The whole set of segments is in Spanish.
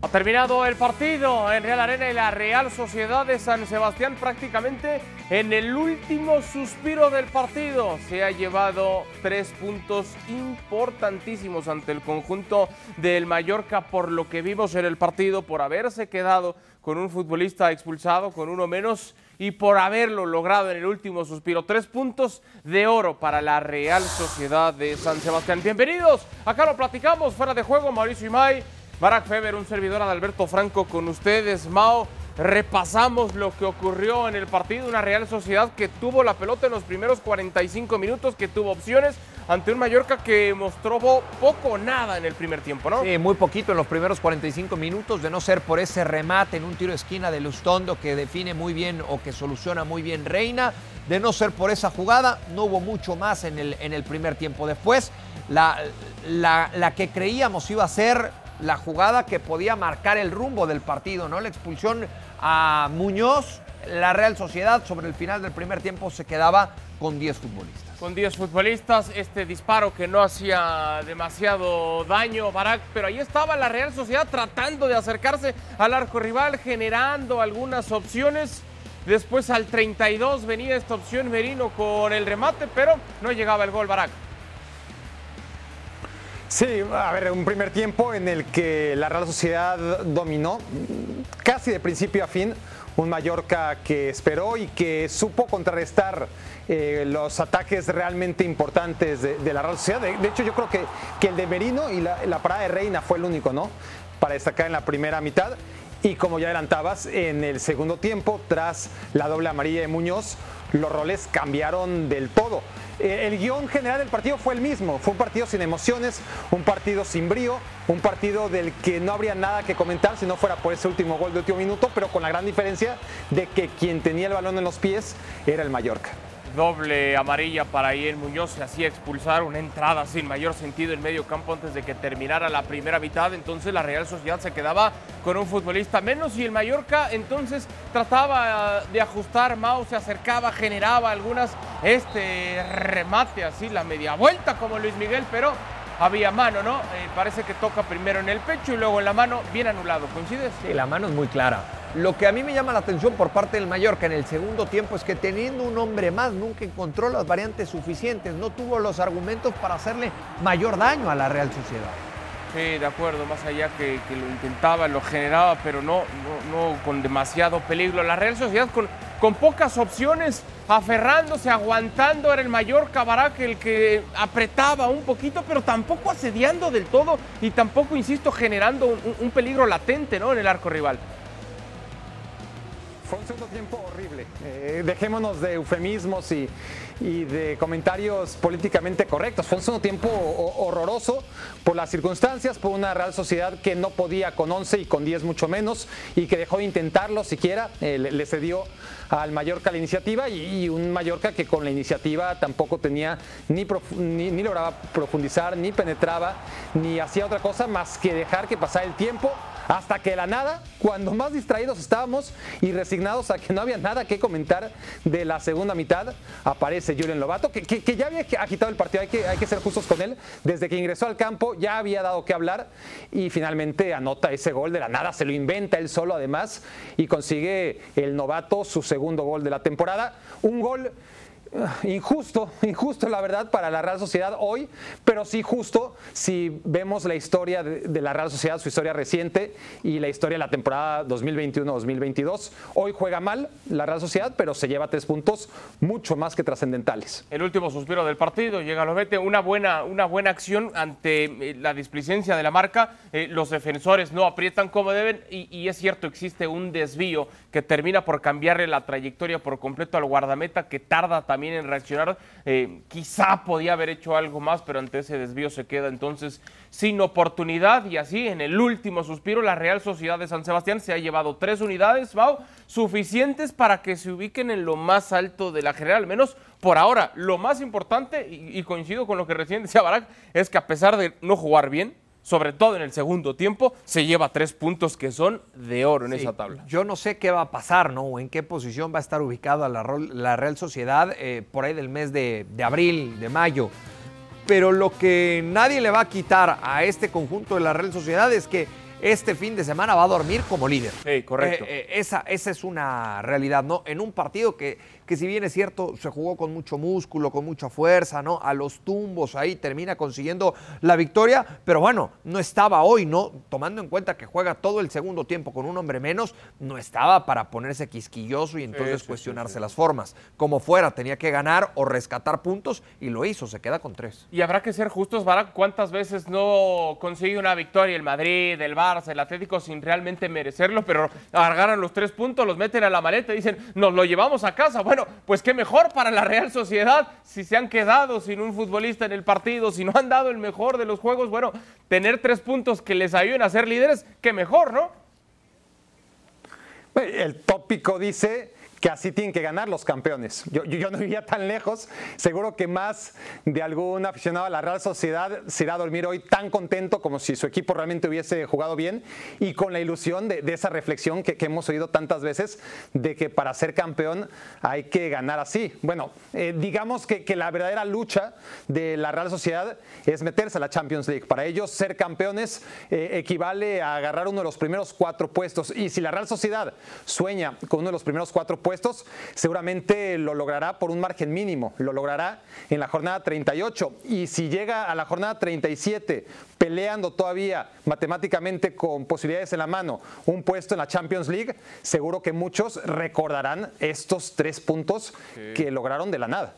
Ha terminado el partido en Real Arena y la Real Sociedad de San Sebastián prácticamente en el último suspiro del partido. Se ha llevado tres puntos importantísimos ante el conjunto del Mallorca por lo que vimos en el partido, por haberse quedado con un futbolista expulsado, con uno menos y por haberlo logrado en el último suspiro. Tres puntos de oro para la Real Sociedad de San Sebastián. Bienvenidos, acá lo platicamos fuera de juego, Mauricio Imay. Barack Feber, un servidor de Alberto Franco con ustedes. Mao, repasamos lo que ocurrió en el partido. Una Real Sociedad que tuvo la pelota en los primeros 45 minutos, que tuvo opciones ante un Mallorca que mostró poco o nada en el primer tiempo, ¿no? Sí, muy poquito en los primeros 45 minutos, de no ser por ese remate en un tiro de esquina de Lustondo que define muy bien o que soluciona muy bien Reina. De no ser por esa jugada, no hubo mucho más en el, primer tiempo. Después, la que creíamos iba a ser la jugada que podía marcar el rumbo del partido, ¿no? La expulsión a Muñoz, la Real Sociedad sobre el final del primer tiempo se quedaba con 10 futbolistas. Con 10 futbolistas, este disparo que no hacía demasiado daño, Barak, pero ahí estaba la Real Sociedad tratando de acercarse al arco rival, generando algunas opciones. Después al 32 venía esta opción Merino con el remate, pero no llegaba el gol Barak. Sí, a ver, un primer tiempo en el que la Real Sociedad dominó casi de principio a fin. Un Mallorca que esperó y que supo contrarrestar eh, los ataques realmente importantes de, la Real Sociedad. De, hecho, yo creo que, que el de Merino y la, la, parada de Reina fue el único, ¿no? Para destacar en la primera mitad. Y como ya adelantabas, en el segundo tiempo, tras la doble amarilla de Muñoz, los roles cambiaron del todo. Eh, el guion general del partido fue el mismo. Fue un partido sin emociones, un partido sin brío, un partido del que no habría nada que comentar si no fuera por ese último gol de último minuto, pero con la gran diferencia de que quien tenía el balón en los pies era el Mallorca doble amarilla para Ian Muñoz, se hacía expulsar una entrada sin mayor sentido en medio campo antes de que terminara la primera mitad, entonces la Real Sociedad se quedaba con un futbolista menos y el Mallorca entonces trataba de ajustar, Mao se acercaba, generaba algunas, este remate así, la media vuelta como Luis Miguel, pero había mano, ¿no? Eh, parece que toca primero en el pecho y luego en la mano, bien anulado, ¿coincides? Sí, la mano es muy clara. Lo que a mí me llama la atención por parte del Mallorca en el segundo tiempo es que teniendo un hombre más nunca encontró las variantes suficientes, no tuvo los argumentos para hacerle mayor daño a la Real Sociedad. Sí, de acuerdo, más allá que, lo intentaba, lo generaba, pero no, no, con demasiado peligro. La Real Sociedad con, con pocas opciones, aferrándose, aguantando, era el Mallorca Barak el que apretaba un poquito, pero tampoco asediando del todo y tampoco, insisto, generando un, un peligro latente ¿no? en el arco rival. Fue un segundo tiempo horrible. Eh, dejémonos de eufemismos y, de comentarios políticamente correctos. Fue un segundo tiempo horroroso por las circunstancias, por una Real Sociedad que no podía con 11 y con 10 mucho menos y que dejó de intentarlo siquiera. Eh, le, cedió al Mallorca la iniciativa y, un Mallorca que con la iniciativa tampoco tenía ni, ni, ni lograba profundizar, ni penetraba, ni hacía otra cosa más que dejar que pasara el tiempo hasta que la nada, cuando más distraídos estábamos y resignados a que no había nada que comentar de la segunda mitad, aparece Julian Lobato, que, ya había agitado el partido, hay que ser justos con él. Desde que ingresó al campo ya había dado que hablar y finalmente anota ese gol de la nada, se lo inventa él solo además y consigue el novato su segundo gol de la temporada. Un gol injusto, injusto la verdad para la Real Sociedad hoy, pero sí justo si vemos la historia de, la Real Sociedad, su historia reciente y la historia de la temporada 2021-2022. Hoy juega mal la Real Sociedad, pero se lleva tres puntos mucho más que trascendentales. El último suspiro del partido, llega a los 20, una buena, una buena acción ante eh, la displicencia de la marca, eh, los defensores no aprietan como deben y, y es cierto, existe un desvío que termina por cambiarle la trayectoria por completo al guardameta que tarda también también en reaccionar. Eh, quizá podía haber hecho algo más, pero ante ese desvío se queda entonces sin oportunidad. Y así, en el último suspiro, la Real Sociedad de San Sebastián se ha llevado tres unidades, Mau, suficientes para que se ubiquen en lo más alto de la general, al menos por ahora. Lo más importante, y, y coincido con lo que recién decía Barak, es que a pesar de no jugar bien, sobre todo en el segundo tiempo, se lleva tres puntos que son de oro en esa tabla. Yo no sé qué va a pasar, ¿no? O en qué posición va a estar ubicada la, Real Sociedad eh, por ahí del mes de, de abril, de mayo. Pero lo que nadie le va a quitar a este conjunto de la Real Sociedad es que este fin de semana va a dormir como líder. Sí, correcto. Eh, eh, esa, esa es una realidad, ¿no? En un partido que, que si bien es cierto, se jugó con mucho músculo, con mucha fuerza, ¿no? A los tumbos ahí termina consiguiendo la victoria, pero bueno, no estaba hoy, ¿no? Tomando en cuenta que juega todo el segundo tiempo con un hombre menos, no estaba para ponerse quisquilloso y entonces cuestionarse las formas. Como fuera, tenía que ganar o rescatar puntos y lo hizo, se queda con tres. Y habrá que ser justos, Barak, ¿cuántas veces no consigue una victoria el Madrid, el Barça, el Atlético sin realmente merecerlo, pero agarran los tres puntos, los meten a la maleta y dicen, nos lo llevamos a casa? Bueno, pues qué mejor para la Real Sociedad si se han quedado sin un futbolista en el partido, si no han dado el mejor de los juegos, bueno, tener tres puntos que les ayuden a ser líderes, qué mejor, ¿no? El tópico dice que así tienen que ganar los campeones. Yo, no iría tan lejos. Seguro que más de algún aficionado a la Real Sociedad se irá a dormir hoy tan contento como si su equipo realmente hubiese jugado bien y con la ilusión de, esa reflexión que, hemos oído tantas veces de que para ser campeón hay que ganar así. Bueno, eh, digamos que, la verdadera lucha de la Real Sociedad es meterse a la Champions League. Para ellos ser campeones eh, equivale a agarrar uno de los primeros cuatro puestos. Y si la Real Sociedad sueña con uno de los primeros cuatro puestos, puestos, seguramente lo logrará por un margen mínimo, lo logrará en la jornada 38. Y si llega a la jornada 37 peleando todavía matemáticamente con posibilidades en la mano un puesto en la Champions League, seguro que muchos recordarán estos tres puntos que lograron de la nada.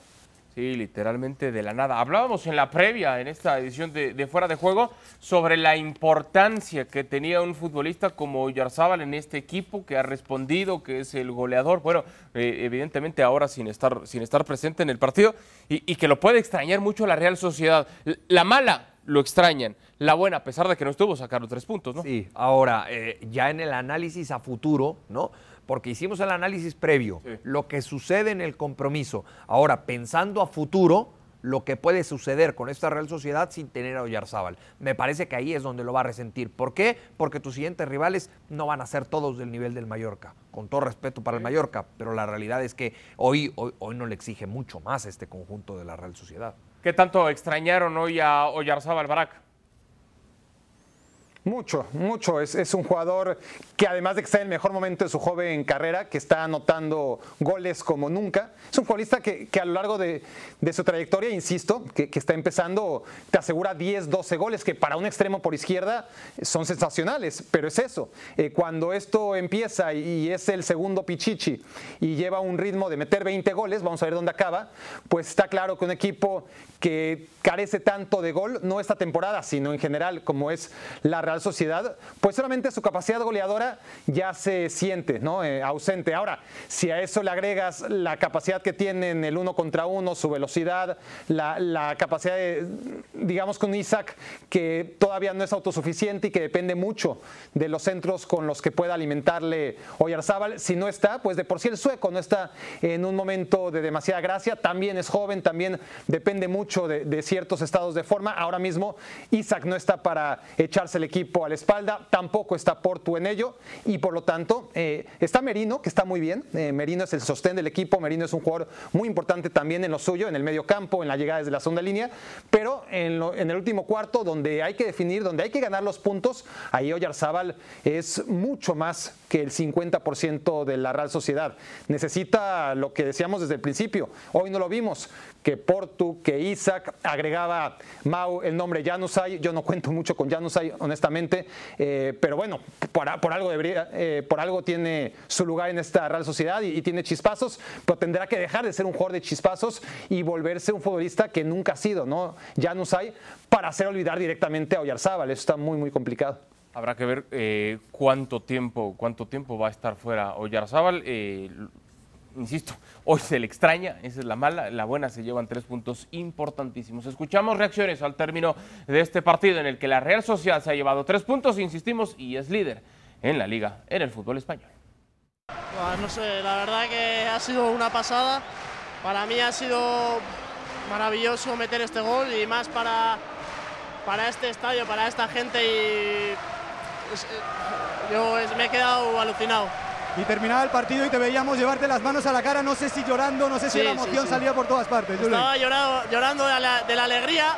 Sí, literalmente de la nada. Hablábamos en la previa, en esta edición de, Fuera de Juego, sobre la importancia que tenía un futbolista como Yarzábal en este equipo, que ha respondido, que es el goleador. Bueno, eh, evidentemente ahora sin estar, sin estar presente en el partido y, que lo puede extrañar mucho la Real Sociedad. La mala lo extrañan, la buena, a pesar de que no estuvo, sacaron tres puntos, ¿no? Sí, ahora, eh, ya en el análisis a futuro, ¿no? Porque hicimos el análisis previo, lo que sucede en el compromiso. Ahora, pensando a futuro, lo que puede suceder con esta Real Sociedad sin tener a Oyarzábal. Me parece que ahí es donde lo va a resentir. ¿Por qué? Porque tus siguientes rivales no van a ser todos del nivel del Mallorca. Con todo respeto para el Mallorca, pero la realidad es que hoy, hoy, hoy no le exige mucho más este conjunto de la Real Sociedad. ¿Qué tanto extrañaron hoy a Oyarzábal Barak? Mucho, mucho. Es, un jugador que además de que está en el mejor momento de su joven carrera, que está anotando goles como nunca, es un futbolista que, a lo largo de, su trayectoria, insisto, que, está empezando, te asegura 10, 12 goles, que para un extremo por izquierda son sensacionales, pero es eso. Eh, cuando esto empieza y es el segundo Pichichi y lleva un ritmo de meter 20 goles, vamos a ver dónde acaba, pues está claro que un equipo que carece tanto de gol, no esta temporada, sino en general, como es la Real Sociedad, pues solamente su capacidad goleadora ya se siente ¿no? Eh, ausente. Ahora, si a eso le agregas la capacidad que tiene en el uno contra uno, su velocidad, la, capacidad de, digamos, con Isaac, que todavía no es autosuficiente y que depende mucho de los centros con los que pueda alimentarle Oyarzábal, si no está, pues de por sí el sueco no está en un momento de demasiada gracia, también es joven, también depende mucho de, ciertos estados de forma. Ahora mismo Isaac no está para echarse el equipo a la espalda, tampoco está Portu en ello y por lo tanto eh, está Merino, que está muy bien. Eh, Merino es el sostén del equipo, Merino es un jugador muy importante también en lo suyo, en el medio campo, en la llegada desde la segunda línea, pero en, en el último cuarto, donde hay que definir, donde hay que ganar los puntos, ahí Oyarzábal es mucho más que el 50% de la Real Sociedad. Necesita lo que decíamos desde el principio, hoy no lo vimos, que Portu, que Isaac, agregaba Mau el nombre Janusay, yo no cuento mucho con Janusay, honestamente eh, pero bueno, por, algo debería, eh, por algo tiene su lugar en esta Real Sociedad y, tiene chispazos, pero tendrá que dejar de ser un jugador de chispazos y volverse un futbolista que nunca ha sido, ¿no? Hay para hacer olvidar directamente a Oyarzábal, eso está muy, muy complicado. Habrá que ver eh, cuánto tiempo cuánto tiempo va a estar fuera Oyarzábal insisto, hoy se le extraña, esa es la mala, la buena se llevan tres puntos importantísimos. Escuchamos reacciones al término de este partido en el que la Real Sociedad se ha llevado tres puntos, insistimos, y es líder en la liga, en el fútbol español. no sé, la verdad que ha sido una pasada. Para mí ha sido maravilloso meter este gol y más para, para este estadio, para esta gente y yo me he quedado alucinado y terminaba el partido y te veíamos llevarte las manos a la cara, no sé si llorando, no sé si la emoción salía por todas partes. Estaba llorando, llorando de, la, alegría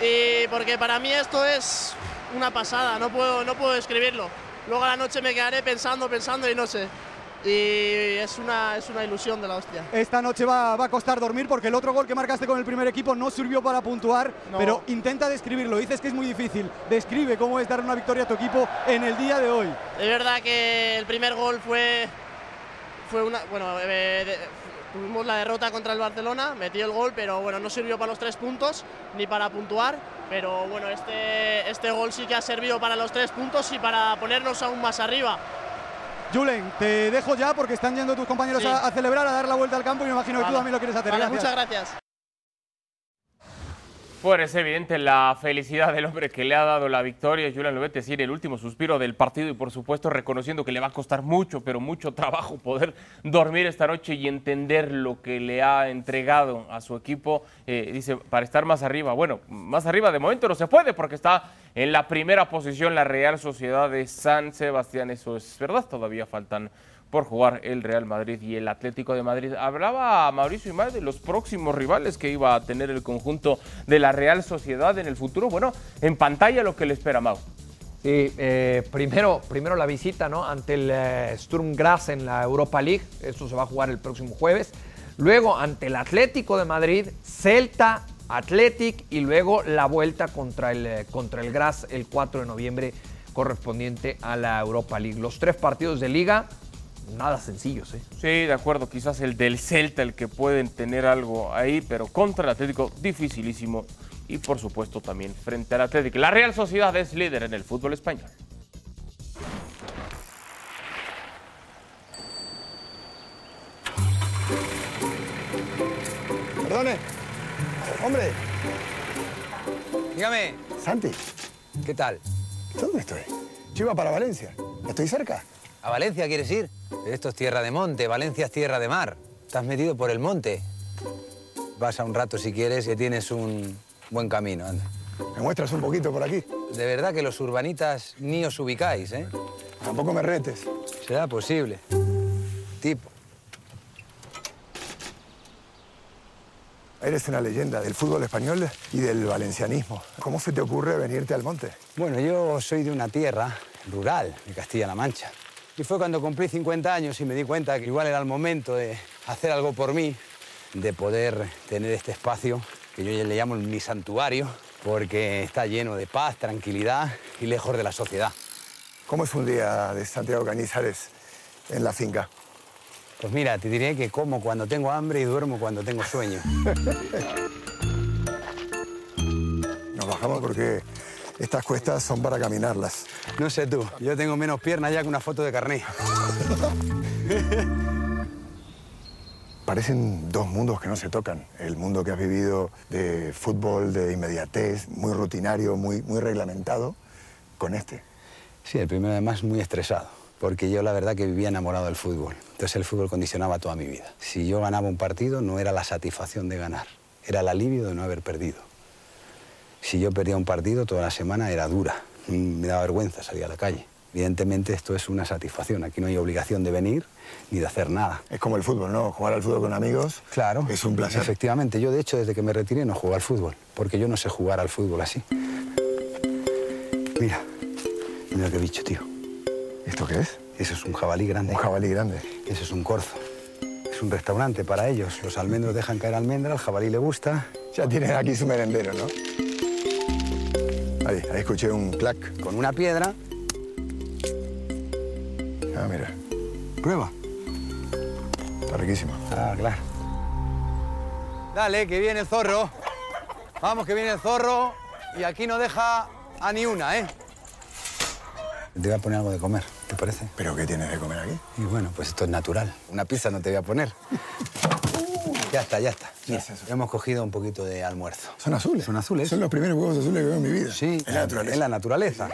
y porque para mí esto es una pasada, no puedo, no puedo describirlo. Luego a la noche me quedaré pensando, pensando y no sé. Y es una, es una ilusión de la hostia. Esta noche va, va a costar dormir porque el otro gol que marcaste con el primer equipo no sirvió para puntuar, No. pero intenta describirlo. Dices que es muy difícil. Describe cómo es dar una victoria a tu equipo en el día de hoy. Es verdad que el primer gol fue, fue una. Bueno, eh, de- tuvimos la derrota contra el Barcelona, metió el gol, pero bueno, no sirvió para los tres puntos ni para puntuar. Pero bueno, este, este gol sí que ha servido para los tres puntos y para ponernos aún más arriba. Julen, te dejo ya porque están yendo tus compañeros Sí. a, a celebrar, a dar la vuelta al campo y me imagino que tú también lo quieres hacer. Vale, Gracias. muchas gracias. Pues es evidente la felicidad del hombre que le ha dado la victoria, Julian Lopetegui, el último suspiro del partido y por supuesto reconociendo que le va a costar mucho, pero mucho trabajo poder dormir esta noche y entender lo que le ha entregado a su equipo, eh, dice, para estar más arriba. Bueno, más arriba de momento no se puede porque está en la primera posición la Real Sociedad de San Sebastián, eso es verdad, todavía faltan por jugar el Real Madrid y el Atlético de Madrid. Hablaba Mauricio Imay de los próximos rivales que iba a tener el conjunto de la Real Sociedad en el futuro. Bueno, en pantalla lo que le espera Mau. Sí, eh, primero, primero la visita ¿no? ante el eh, Sturm Graz en la Europa League. Esto se va a jugar el próximo jueves. Luego ante el Atlético de Madrid, Celta, Athletic y luego la vuelta contra el, eh, contra el Graz el 4 de noviembre correspondiente a la Europa League. Los tres partidos de liga, nada sencillos. ¿eh? Sí, de acuerdo, quizás el del Celta, el que pueden tener algo ahí, pero contra el Atlético, dificilísimo. Y por supuesto también frente al Atlético. La Real Sociedad es líder en el fútbol español. Perdone. Hombre, Dígame, Santi, ¿qué tal? ¿dónde estoy? Yo iba para Valencia. ¿Estoy cerca? ¿A Valencia quieres ir? Esto es tierra de monte, Valencia es tierra de mar. Estás metido por el monte. Vas a un rato si quieres que tienes un buen camino, anda. ¿Me muestras un poquito por aquí? De verdad que los urbanitas ni os ubicáis, ¿eh? Tampoco me retes. Será posible. Tipo. Eres una leyenda del fútbol español y del valencianismo. ¿Cómo se te ocurre venirte al monte? Bueno, yo soy de una tierra rural, de Castilla-La Mancha. Y fue cuando cumplí 50 años y me di cuenta que igual era el momento de hacer algo por mí, de poder tener este espacio que yo ya le llamo mi santuario, porque está lleno de paz, tranquilidad y lejos de la sociedad. ¿Cómo es un día de Santiago Cañizares en la finca? Pues mira, te diré que como cuando tengo hambre y duermo cuando tengo sueño. Nos bajamos porque estas cuestas son para caminarlas. No sé tú, yo tengo menos piernas ya que una foto de carné. Parecen dos mundos que no se tocan. El mundo que has vivido de fútbol, de inmediatez, muy rutinario, muy, muy reglamentado, con este. Sí, el primero además muy estresado, porque yo la verdad que vivía enamorado del fútbol. Entonces el fútbol condicionaba toda mi vida. Si yo ganaba un partido no era la satisfacción de ganar, era el alivio de no haber perdido. Si yo perdía un partido toda la semana era dura, Mm, me daba vergüenza salir a la calle. Evidentemente esto es una satisfacción, aquí no hay obligación de venir ni de hacer nada. Es como el fútbol, ¿no? Jugar al fútbol con amigos Claro. es un placer. Efectivamente, yo de hecho desde que me retiré no juego al fútbol, porque yo no sé jugar al fútbol así. Mira, mira qué bicho, tío. ¿Esto qué es? Eso es un jabalí grande. Un jabalí grande. Eso es un corzo. Es un restaurante para ellos. Los almendros dejan caer almendra, al jabalí le gusta. Ya tienen aquí su merendero, ¿no? Ahí, ahí escuché un clac. Con una piedra, Ah, mira, prueba. está riquísimo. Ah, claro. Dale, que viene el zorro. Vamos, que viene el zorro. Y aquí no deja a ni una, ¿eh? Te voy a poner algo de comer, ¿te parece? ¿Pero qué tienes de comer aquí? Y bueno, pues esto es natural. Una pizza no te voy a poner. Ya está, ya está. Mira, es eso? hemos cogido un poquito de almuerzo. Son azules. Son azules. Son los primeros huevos azules que veo en mi vida. Sí, En la naturaleza. En la naturaleza.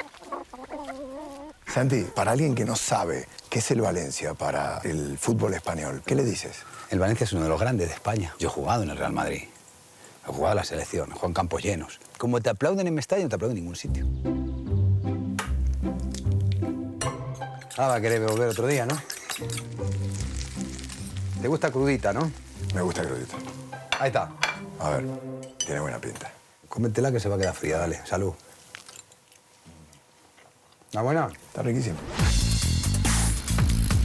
Santi, para alguien que no sabe qué es el Valencia para el fútbol español, ¿qué le dices? El Valencia es uno de los grandes de España. Yo he jugado en el Real Madrid. He jugado en la selección, he jugado en campos llenos. Como te aplauden en Mestalla, no te aplauden en ningún sitio. Ah, va a querer volver otro día, ¿no? Te gusta crudita, ¿no? Me gusta crudito. Ahí está. A ver, tiene buena pinta. Cómetela que se va a quedar fría, dale. Salud. ¿Está buena? Está riquísimo.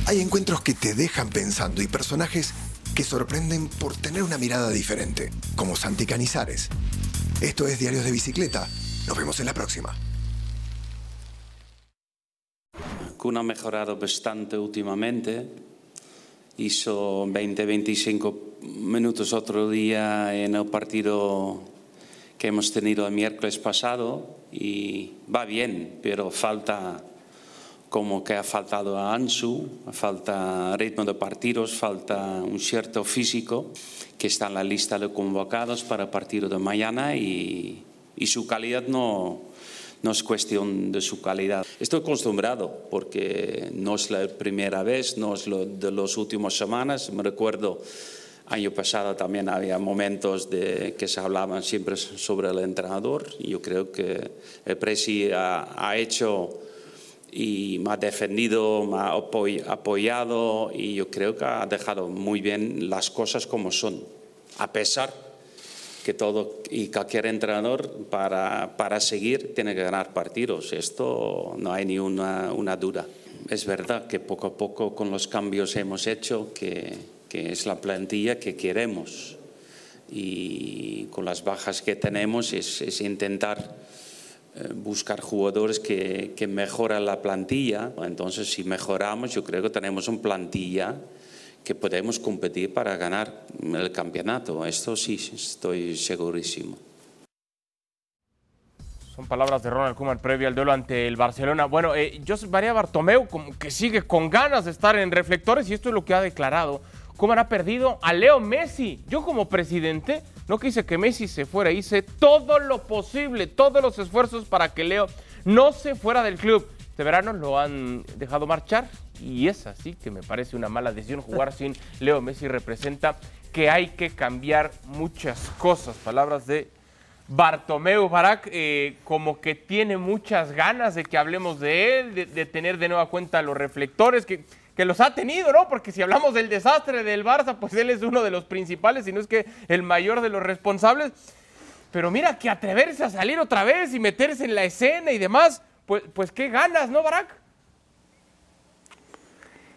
Hay encuentros que te dejan pensando y personajes que sorprenden por tener una mirada diferente, como Santi Canizares. Esto es Diarios de Bicicleta. Nos vemos en la próxima. Kun ha mejorado bastante últimamente. Hizo 20-25 minutos otro día en el partido que hemos tenido el miércoles pasado y va bien, pero falta como que ha faltado a Ansu, falta ritmo de partidos, falta un cierto físico que está en la lista de convocados para el partido de mañana y, y su calidad no, no es cuestión de su calidad. Estoy acostumbrado porque no es la primera vez, no es lo de las últimas semanas. Me recuerdo, año pasado también había momentos de que se hablaban siempre sobre el entrenador. Yo creo que el Presi ha, ha hecho y me ha defendido, me ha apoyado y yo creo que ha dejado muy bien las cosas como son, a pesar que todo y cualquier entrenador para, para seguir tiene que ganar partidos. Esto no hay ni una, una duda. Es verdad que poco a poco con los cambios hemos hecho que, es la plantilla que queremos y con las bajas que tenemos es, es intentar buscar jugadores que, que mejoran la plantilla. Entonces, si mejoramos, yo creo que tenemos una plantilla que podemos competir para ganar el campeonato. Esto sí, estoy segurísimo. Son palabras de Ronald Koeman previo al duelo ante el Barcelona. Bueno, eh, Josep María Bartomeu como que sigue con ganas de estar en reflectores y esto es lo que ha declarado. Koeman ha perdido a Leo Messi. Yo como presidente no quise que Messi se fuera, hice todo lo posible, todos los esfuerzos para que Leo no se fuera del club. Este verano lo han dejado marchar y es así que me parece una mala decisión jugar sin Leo Messi representa que hay que cambiar muchas cosas. Palabras de Bartomeu Barak, eh, como que tiene muchas ganas de que hablemos de él, de, de tener de nueva cuenta los reflectores, que, que, los ha tenido, ¿no? Porque si hablamos del desastre del Barça, pues él es uno de los principales, si no es que el mayor de los responsables. Pero mira que atreverse a salir otra vez y meterse en la escena y demás, pues, pues qué ganas, ¿no, Barak?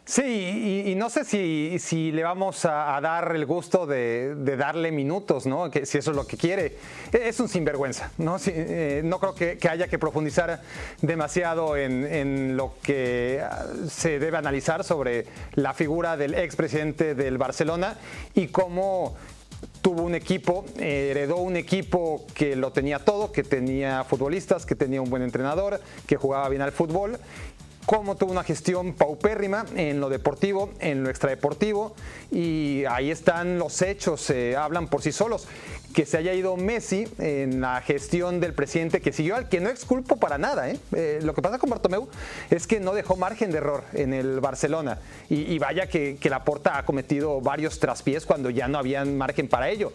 Sí, y, no sé si, si le vamos a, dar el gusto de, de, darle minutos, ¿no? Que, si eso es lo que quiere. Es un sinvergüenza, ¿no? Si, eh, no creo que, que, haya que profundizar demasiado en, en, lo que se debe analizar sobre la figura del expresidente del Barcelona y cómo tuvo un equipo, heredó un equipo que lo tenía todo, que tenía futbolistas, que tenía un buen entrenador, que jugaba bien al fútbol cómo tuvo una gestión paupérrima en lo deportivo, en lo extradeportivo, y ahí están los hechos, hablan por sí solos. Que se haya ido Messi en la gestión del presidente que siguió al que no exculpo para nada. ¿eh? Eh, lo que pasa con Bartomeu es que no dejó margen de error en el Barcelona. Y, vaya que, que Laporta ha cometido varios traspiés cuando ya no había margen para ello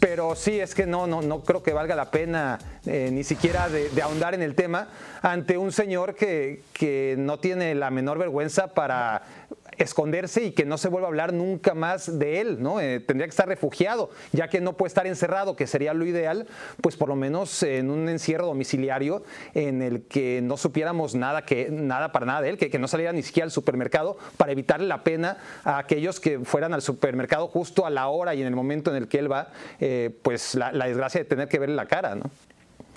pero sí es que no, no, no creo que valga la pena eh, ni siquiera de, de, ahondar en el tema ante un señor que, que no tiene la menor vergüenza para esconderse y que no se vuelva a hablar nunca más de él, ¿no? Eh, tendría que estar refugiado, ya que no puede estar encerrado, que sería lo ideal, pues por lo menos en un encierro domiciliario en el que no supiéramos nada, que, nada para nada de él, que, que no saliera ni siquiera al supermercado para evitarle la pena a aquellos que fueran al supermercado justo a la hora y en el momento en el que él va, eh, pues la, la, desgracia de tener que verle la cara, ¿no?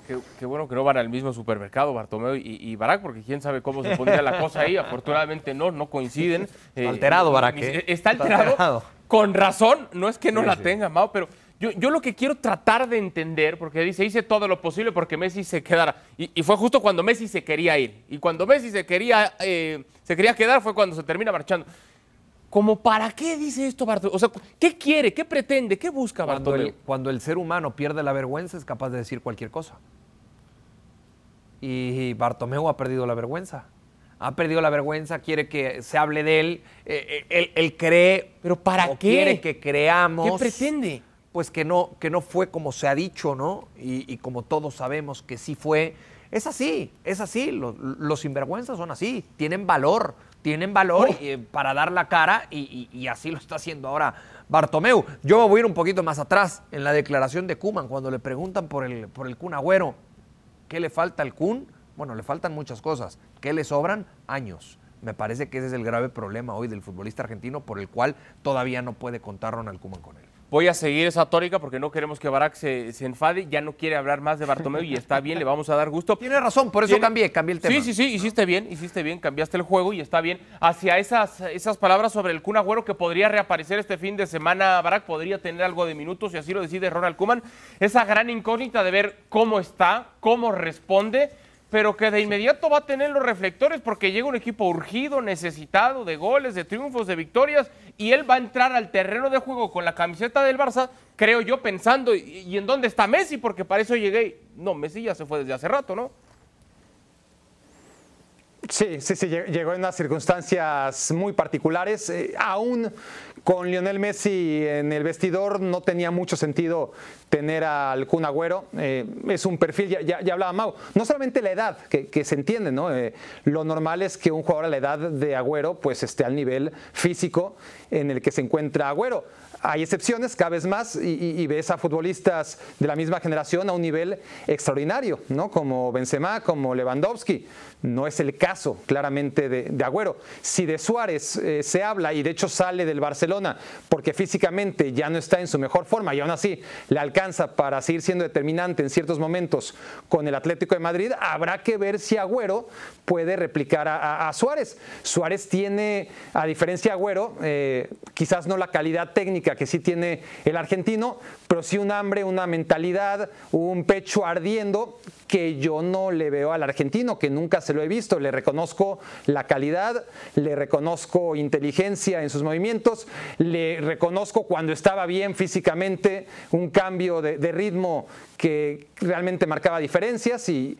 Qué, qué, bueno que no van al mismo supermercado, Bartomeu y, y, Barak, porque quién sabe cómo se pondría la cosa ahí. Afortunadamente no, no coinciden. Eh, alterado. ¿eh? Está, alterado, está alterado, con razón. No es que no sí, la sí. tenga, Mao, pero yo, yo, lo que quiero tratar de entender, porque dice, hice todo lo posible porque Messi se quedara. Y, y fue justo cuando Messi se quería ir. Y cuando Messi se quería, eh, se quería quedar fue cuando se termina marchando. ¿Como para qué dice esto Bartolomé? O sea, ¿qué quiere? ¿Qué pretende? ¿Qué busca cuando Bartolomé? El, cuando el ser humano pierde la vergüenza es capaz de decir cualquier cosa. Y Bartomeu ha perdido la vergüenza. Ha perdido la vergüenza, quiere que se hable de él. Eh, él, él, cree. ¿Pero para qué? Quiere que creamos. ¿Qué pretende? Pues que no, que no fue como se ha dicho, ¿no? Y, y como todos sabemos que sí fue. Es así, es así. Los, los sinvergüenzas son así. Tienen valor, tienen valor oh. eh, para dar la cara y, y, y, así lo está haciendo ahora Bartomeu. Yo voy a ir un poquito más atrás en la declaración de Kuman cuando le preguntan por el, por el Kun Agüero. ¿Qué le falta al Kun? Bueno, le faltan muchas cosas. ¿Qué le sobran? Años. Me parece que ese es el grave problema hoy del futbolista argentino por el cual todavía no puede contar Ronald Koeman con él. Voy a seguir esa tórica porque no queremos que Barak se, se, enfade. Ya no quiere hablar más de Bartomeu y está bien, le vamos a dar gusto. Tiene razón, por eso Tiene... cambié, cambié el tema. Sí, sí, sí, hiciste bien, hiciste bien, cambiaste el juego y está bien. Hacia esas, esas palabras sobre el Kun Agüero que podría reaparecer este fin de semana, Barak podría tener algo de minutos y así lo decide Ronald Koeman. Esa gran incógnita de ver cómo está, cómo responde pero que de inmediato va a tener los reflectores porque llega un equipo urgido, necesitado de goles, de triunfos, de victorias, y él va a entrar al terreno de juego con la camiseta del Barça, creo yo, pensando, ¿y, y en dónde está Messi? Porque para eso llegué. No, Messi ya se fue desde hace rato, ¿no? Sí, sí, sí, llegó en unas circunstancias muy particulares. Eh, aún con Lionel Messi en el vestidor no tenía mucho sentido tener al Kun Agüero. Eh, es un perfil, ya, ya, hablaba Mau, no solamente la edad, que, que se entiende, ¿no? Eh, lo normal es que un jugador a la edad de Agüero pues esté al nivel físico en el que se encuentra Agüero. Hay excepciones cada vez más y, ves a futbolistas de la misma generación a un nivel extraordinario, ¿no? Como Benzema, como Lewandowski. No es el caso claramente de, Agüero. Si de Suárez eh, se habla y de hecho sale del Barcelona porque físicamente ya no está en su mejor forma y aún así le alcanza para seguir siendo determinante en ciertos momentos con el Atlético de Madrid, habrá que ver si Agüero puede replicar a Suárez. Suárez tiene, a diferencia de Agüero, eh, quizás no la calidad técnica que sí tiene el argentino, pero sí un hambre, una mentalidad, un pecho ardiendo que yo no le veo al argentino, que nunca se lo he visto. Le reconozco la calidad, le reconozco inteligencia en sus movimientos, le reconozco cuando estaba bien físicamente un cambio de, de ritmo que realmente marcaba diferencias y,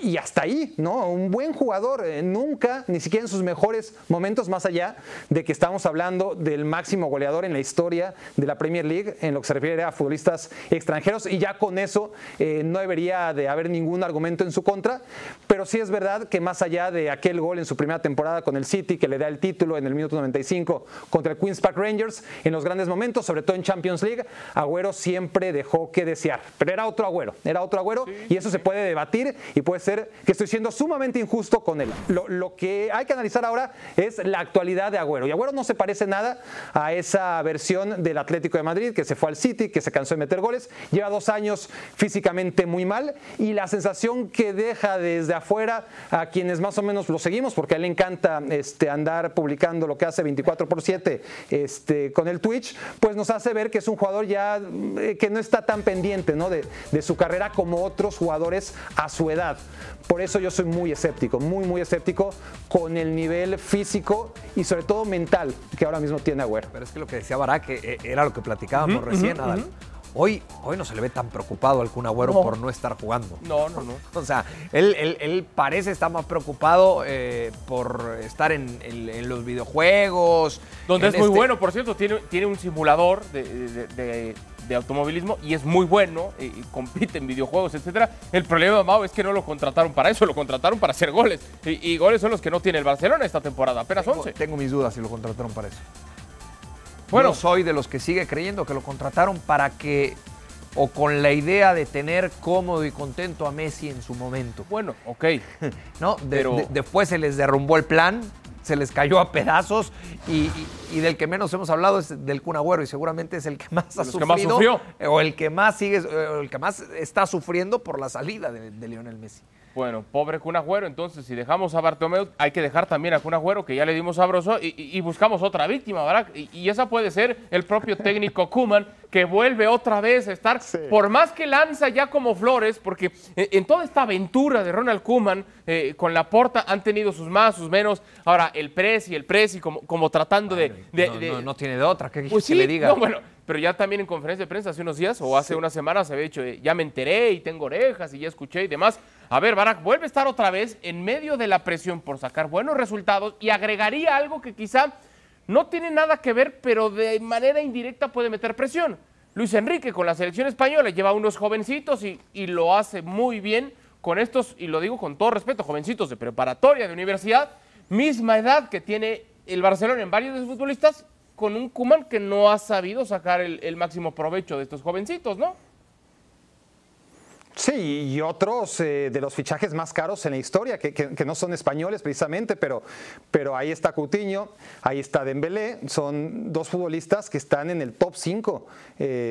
y hasta ahí, ¿no? Un buen jugador, eh, nunca, ni siquiera en sus mejores momentos, más allá de que estamos hablando del máximo goleador en la historia de la Premier League, en lo que se refiere a futbolistas extranjeros, y ya con eso eh, no debería de haber ningún argumento en su contra, pero sí es verdad que más allá de aquel gol en su primera temporada con el City, que le da el título en el minuto 95 contra el Queen's Park Rangers, en los grandes momentos, sobre todo en Champions League, Agüero siempre dejó que desear, pero era otro Agüero, era otro Agüero, sí. y eso se puede debatir y puede ser que estoy siendo sumamente injusto con él. Lo, que hay que analizar ahora es la actualidad de Agüero. Y Agüero no se parece nada a esa versión del Atlético de Madrid que se fue al City, que se cansó de meter goles. Lleva dos años físicamente muy mal y la sensación que deja desde afuera a quienes más o menos lo seguimos, porque a él le encanta este, andar publicando lo que hace 24 por 7 este, con el Twitch, pues nos hace ver que es un jugador ya eh, que no está tan pendiente ¿no? de su carrera como otros jugadores a su edad. Por eso yo soy muy escéptico, muy, muy escéptico con el nivel físico y sobre todo mental que ahora mismo tiene Agüero. Pero es que lo que decía Barak eh, era lo que platicábamos uh -huh, recién, uh -huh. Adal. Hoy, hoy no se le ve tan preocupado al Kun Agüero no. por no estar jugando. No, no, no. O sea, él, él, él parece estar más preocupado eh, por estar en, en, en, los videojuegos. Donde es muy este... bueno, por cierto, tiene, tiene un simulador de, de, de de automovilismo y es muy bueno, y, y compite en videojuegos, etcétera. El problema, Mau, es que no lo contrataron para eso, lo contrataron para hacer goles. Y, y goles son los que no tiene el Barcelona esta temporada, apenas tengo, 11. Tengo mis dudas si lo contrataron para eso. Bueno, Yo soy de los que sigue creyendo que lo contrataron para que o con la idea de tener cómodo y contento a Messi en su momento. Bueno, ok. no, de, Pero... de, después se les derrumbó el plan, se les cayó a pedazos y, y, y, del que menos hemos hablado es del Kun Agüero y seguramente es el que más ha sufrido que más sufrió. o el que más sigue o el que más está sufriendo por la salida de, de Lionel Messi. Bueno, pobre Kun Agüero, entonces si dejamos a Bartomeu, hay que dejar también a Kun Agüero, que ya le dimos sabroso, y, y, y buscamos otra víctima, ¿verdad? Y, y, esa puede ser el propio técnico Kuman, que vuelve otra vez a estar, sí. por más que lanza ya como flores, porque en toda esta aventura de Ronald Kuman eh, con la porta han tenido sus más, sus menos, ahora el Presi, el Presi, como, como tratando de, de, no, de, no, no, tiene de otra, ¿qué pues sí, le diga? No, bueno, pero ya también en conferencia de prensa hace unos días o hace sí. unas semanas se había dicho, eh, ya me enteré y tengo orejas y ya escuché y demás. A ver, Barack vuelve a estar otra vez en medio de la presión por sacar buenos resultados y agregaría algo que quizá no tiene nada que ver, pero de manera indirecta puede meter presión. Luis Enrique con la selección española lleva unos jovencitos y, lo hace muy bien con estos, y lo digo con todo respeto, jovencitos de preparatoria, de universidad, misma edad que tiene el Barcelona en varios de sus futbolistas, con un Kuman que no ha sabido sacar el máximo provecho de estos jovencitos, ¿no? Sí, y otros eh, de los fichajes más caros en la historia, que, que- que no son españoles precisamente, pero, pero ahí está Coutinho, ahí está Dembélé, son dos futbolistas que están en el top 5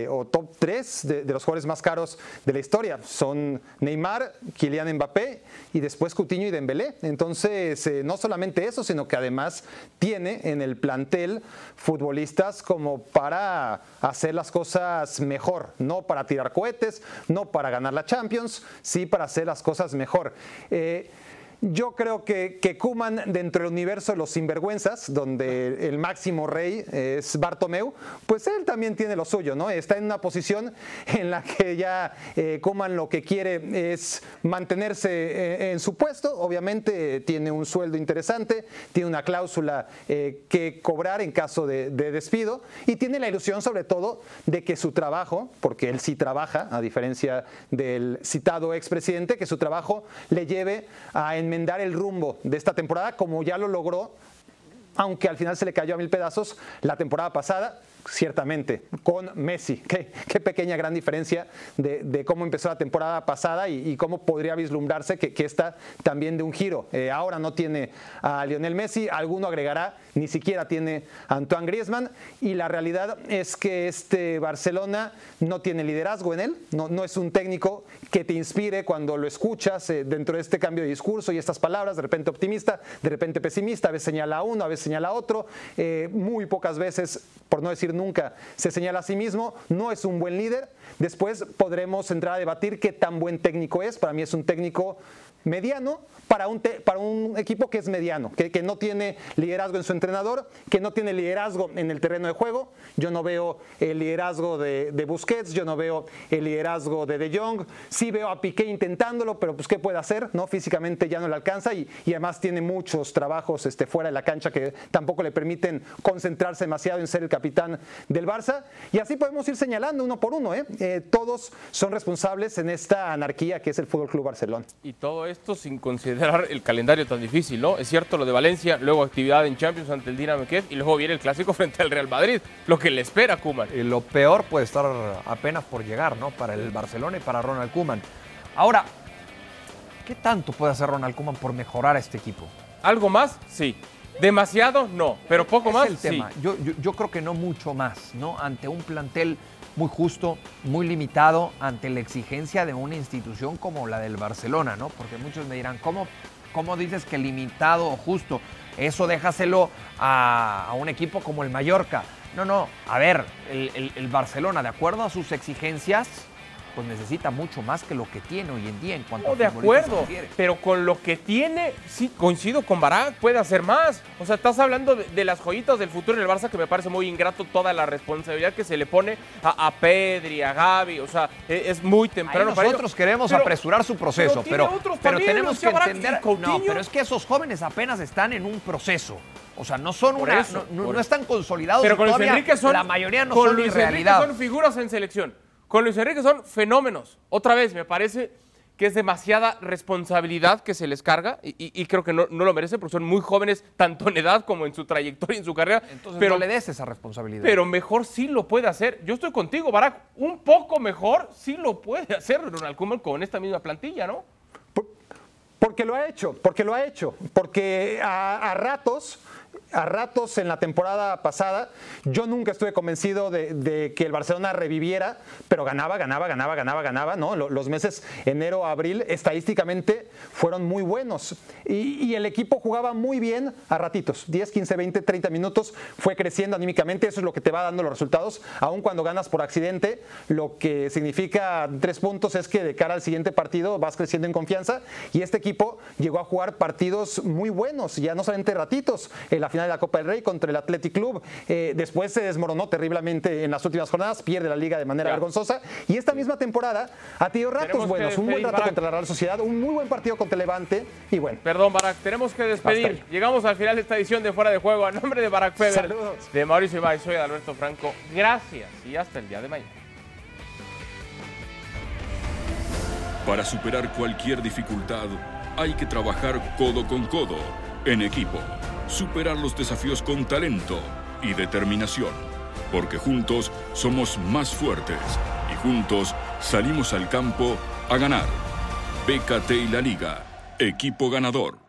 o top 3 de, de los jugadores más caros de la historia. Son Neymar, Kylian Mbappé y después Coutinho y Dembélé. Entonces, eh, no solamente eso, sino que además tiene en el plantel futbolistas como para hacer las cosas mejor, no para tirar cohetes, no para ganar la Champions, sí para hacer las cosas mejor. Eh, yo creo que, que Kuman, dentro del universo de los sinvergüenzas, donde el máximo rey es Bartomeu, pues él también tiene lo suyo, ¿no? Está en una posición en la que ya eh, Kuman lo que quiere es mantenerse eh, en su puesto. Obviamente tiene un sueldo interesante, tiene una cláusula eh, que cobrar en caso de, de despido y tiene la ilusión, sobre todo, de que su trabajo, porque él sí trabaja, a diferencia del citado expresidente, que su trabajo le lleve a enmendar el rumbo de esta temporada, como ya lo logró, aunque al final se le cayó a mil pedazos la temporada pasada, ciertamente, con Messi. Qué, qué pequeña gran diferencia de, cómo empezó la temporada pasada y, cómo podría vislumbrarse que, que está también de un giro. Eh, ahora no tiene a Lionel Messi, alguno agregará, ni siquiera tiene a Antoine Griezmann y la realidad es que este Barcelona no tiene liderazgo en él, no, no es un técnico que te inspire cuando lo escuchas eh, dentro de este cambio de discurso y estas palabras, de repente optimista, de repente pesimista, a veces señala a uno, a veces señala a otro, eh, muy pocas veces, por no decir nunca, se señala a sí mismo, no es un buen líder. Después podremos entrar a debatir qué tan buen técnico es, para mí es un técnico mediano para un, te- para un equipo que es mediano, que, que no tiene liderazgo en su entrenador, que no tiene liderazgo en el terreno de juego. Yo no veo el liderazgo de, de Busquets, yo no veo el liderazgo de De Jong. Sí veo a Piqué intentándolo, pero pues qué puede hacer, ¿no? Físicamente ya no le alcanza y, y además tiene muchos trabajos este, fuera de la cancha que tampoco le permiten concentrarse demasiado en ser el capitán del Barça. Y así podemos ir señalando uno por uno, ¿eh? Eh, todos son responsables en esta anarquía que es el Fútbol Club Barcelona. Y todo sin considerar el calendario tan difícil, ¿no? Es cierto lo de Valencia, luego actividad en Champions ante el Dinamo Kiev y luego viene el clásico frente al Real Madrid, lo que le espera a Koeman. Y lo peor puede estar apenas por llegar, ¿no? Para el Barcelona y para Ronald Koeman. Ahora, ¿qué tanto puede hacer Ronald Koeman por mejorar a este equipo? ¿Algo más? Sí. ¿Demasiado? No. Pero poco Es más, el sí. tema. Yo, yo- yo creo que no mucho más, ¿no? Ante un plantel muy justo, muy limitado, ante la exigencia de una institución como la del Barcelona, ¿no? Porque muchos me dirán, ¿cómo, cómo dices que limitado o justo? Eso déjaselo a, un equipo como el Mallorca. No, no, a ver, el Barcelona, de acuerdo a sus exigencias, pues necesita mucho más que lo que tiene hoy en día en cuanto a de se acuerdo, pero con lo que tiene, sí, coincido con Barak, puede hacer más. O sea, estás hablando de, de las joyitas del futuro en el Barça que me parece muy ingrato toda la responsabilidad que se le pone a, a Pedri, a Gaby, o sea, e- es, muy Ahí temprano para nosotros queremos Pero- apresurar su proceso, pero, pero tenemos que Barak, entender. No, pero es que esos jóvenes apenas están en un proceso. O sea, no son una, eso, no, están consolidados. Pero con Luis Enrique son. La mayoría no con son Luis ni realidad. Enrique son figuras en selección. Con Luis Enrique son fenómenos. Otra vez, me parece que es demasiada responsabilidad que se les carga y, y- y creo que no, no lo merecen porque son muy jóvenes, tanto en edad como en su trayectoria y en su carrera. Entonces pero, no le des esa responsabilidad. pero mejor sí lo puede hacer. Yo estoy contigo, Barack. Un poco mejor sí lo puede hacer Ronald Koeman con esta misma plantilla, ¿no? Porque lo ha hecho, porque lo ha hecho, porque a, a ratos, a ratos en la temporada pasada, yo nunca estuve convencido de, que el Barcelona reviviera, pero ganaba, ganaba, ganaba, ganaba, ganaba, ¿no? Lo- Los meses enero, abril, estadísticamente fueron muy buenos. Y, y el equipo jugaba muy bien a ratitos, 10, 15, 20, 30 minutos, fue creciendo anímicamente, eso es lo que te va dando los resultados, aun cuando ganas por accidente, lo que significa tres puntos es que de cara al siguiente partido vas creciendo en confianza y este equipo llegó a jugar partidos muy buenos, ya no solamente ratitos, en la final de la Copa del Rey contra el Athletic Club, eh, después se desmoronó terriblemente en las últimas jornadas, pierde la liga de manera Ya. vergonzosa y esta misma temporada ha tenido ratos Tenemos buenos, un buen rato Barak. contra la Real Sociedad, un muy buen partido contra el Levante y bueno. Perdón, Barack, tenemos que despedir. Llegamos al final de esta edición de Fuera de Juego. A nombre de Barack Feber, Saludos. de Mauricio Ibáez, soy Alberto Franco. Gracias y hasta el día de mañana. Para superar cualquier dificultad, hay que trabajar codo con codo, en equipo. Superar los desafíos con talento y determinación. Porque juntos somos más fuertes y juntos salimos al campo A ganar. BKT y la Liga. Equipo ganador.